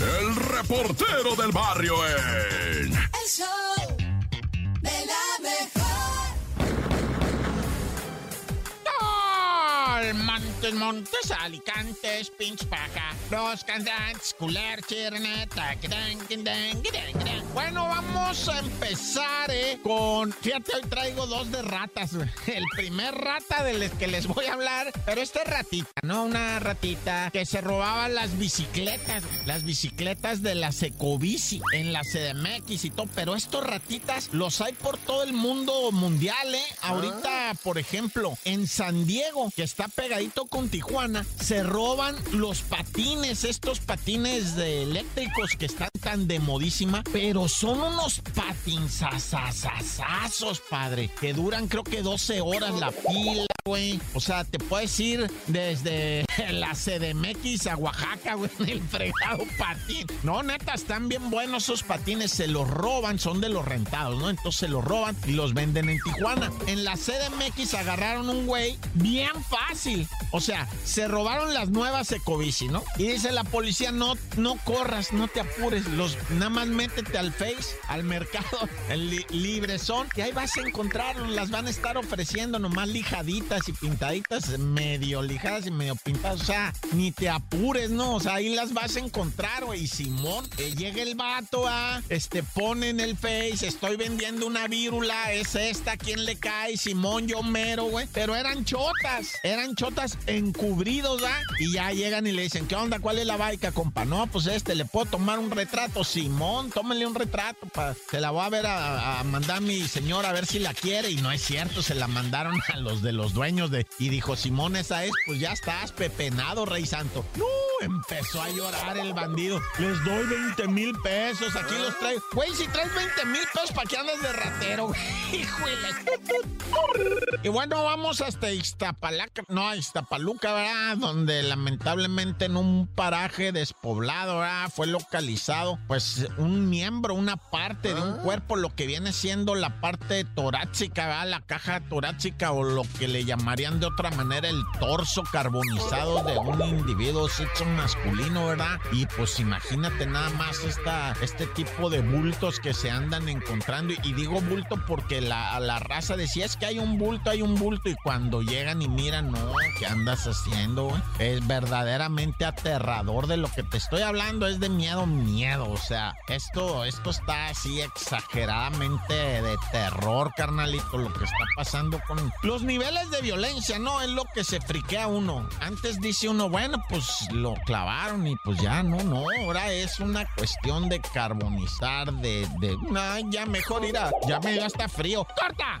el reportero del barrio en... Montes, Montes, Alicantes, Pinch Paja, Los Cantantes, Culer, Chirnet, Bueno, vamos a empezar, eh, con. Fíjate, hoy traigo dos de ratas. El primer rata del que les voy a hablar, pero esta ratita, ¿no? Una ratita que se robaba las bicicletas, las bicicletas de la Secobici en la CDMX y todo. Pero estos ratitas los hay por todo el mundo mundial, ¿eh? Ahorita, por ejemplo, en San Diego, que está pegadito con Tijuana, se roban los patines, estos patines de eléctricos que están tan de modísima, pero son unos patinsasasasazos, padre, que duran creo que 12 horas la pila. Güey. O sea, te puedes ir desde la CDMX a Oaxaca, güey, en el fregado patín. No, neta, están bien buenos esos patines. Se los roban, son de los rentados, ¿no? Entonces se los roban y los venden en Tijuana. En la CDMX agarraron un güey bien fácil. O sea, se robaron las nuevas Ecobici, ¿no? Y dice la policía, no, no corras, no te apures. Los, nada más métete al Face, al mercado, el libre son. Y ahí vas a encontrarlos. Las van a estar ofreciendo nomás lijaditas y pintaditas, medio lijadas y medio pintadas. O sea, ni te apures, ¿no? O sea, ahí las vas a encontrar, güey. Simón, eh, llega el vato a, este, pone en el face, estoy vendiendo una vírula, es esta, ¿quién le cae? Simón, yo mero, güey. Pero eran chotas, eran chotas encubridos, ¿ah? Y ya llegan y le dicen, ¿qué onda? ¿Cuál es la baica, compa? No, pues este, ¿le puedo tomar un retrato? Simón, tómenle un retrato, pa. Se la voy a ver a, a mandar a mi señora a ver si la quiere. Y no es cierto, se la mandaron a los de los dueños de... Y dijo, Simón, esa es, pues ya estás pepenado, Rey Santo. No, empezó a llorar el bandido. Les doy 20 mil pesos, aquí los traigo. Güey, si traes 20 mil pesos, ¿para qué andas de ratero, Híjole. Y bueno, vamos hasta Iztapalaca, no, Iztapaluca, ¿verdad? Donde lamentablemente en un paraje despoblado, ¿verdad? Fue localizado, pues, un miembro, una parte de un ah. cuerpo, lo que viene siendo la parte torácica, ¿verdad? La caja torácica o lo que le llamarían de otra manera el torso carbonizado de un individuo sexo masculino, ¿verdad? Y pues imagínate nada más esta, este tipo de bultos que se andan encontrando. Y, digo bulto porque la, la raza decía es que hay un bulto, hay un bulto. Y cuando llegan y miran, no, ¿qué andas haciendo? Es verdaderamente aterrador de lo que te estoy hablando. Es de miedo, miedo. O sea, esto, esto está así exageradamente de terror, carnalito, lo que está pasando con los niveles de violencia, ¿no? Es lo que se friquea uno. Antes dice uno, bueno, pues lo clavaron y pues ya, no, no. Ahora es una cuestión de carbonizar, de, de, ya mejor ir a, ya me dio hasta frío. ¡Corta!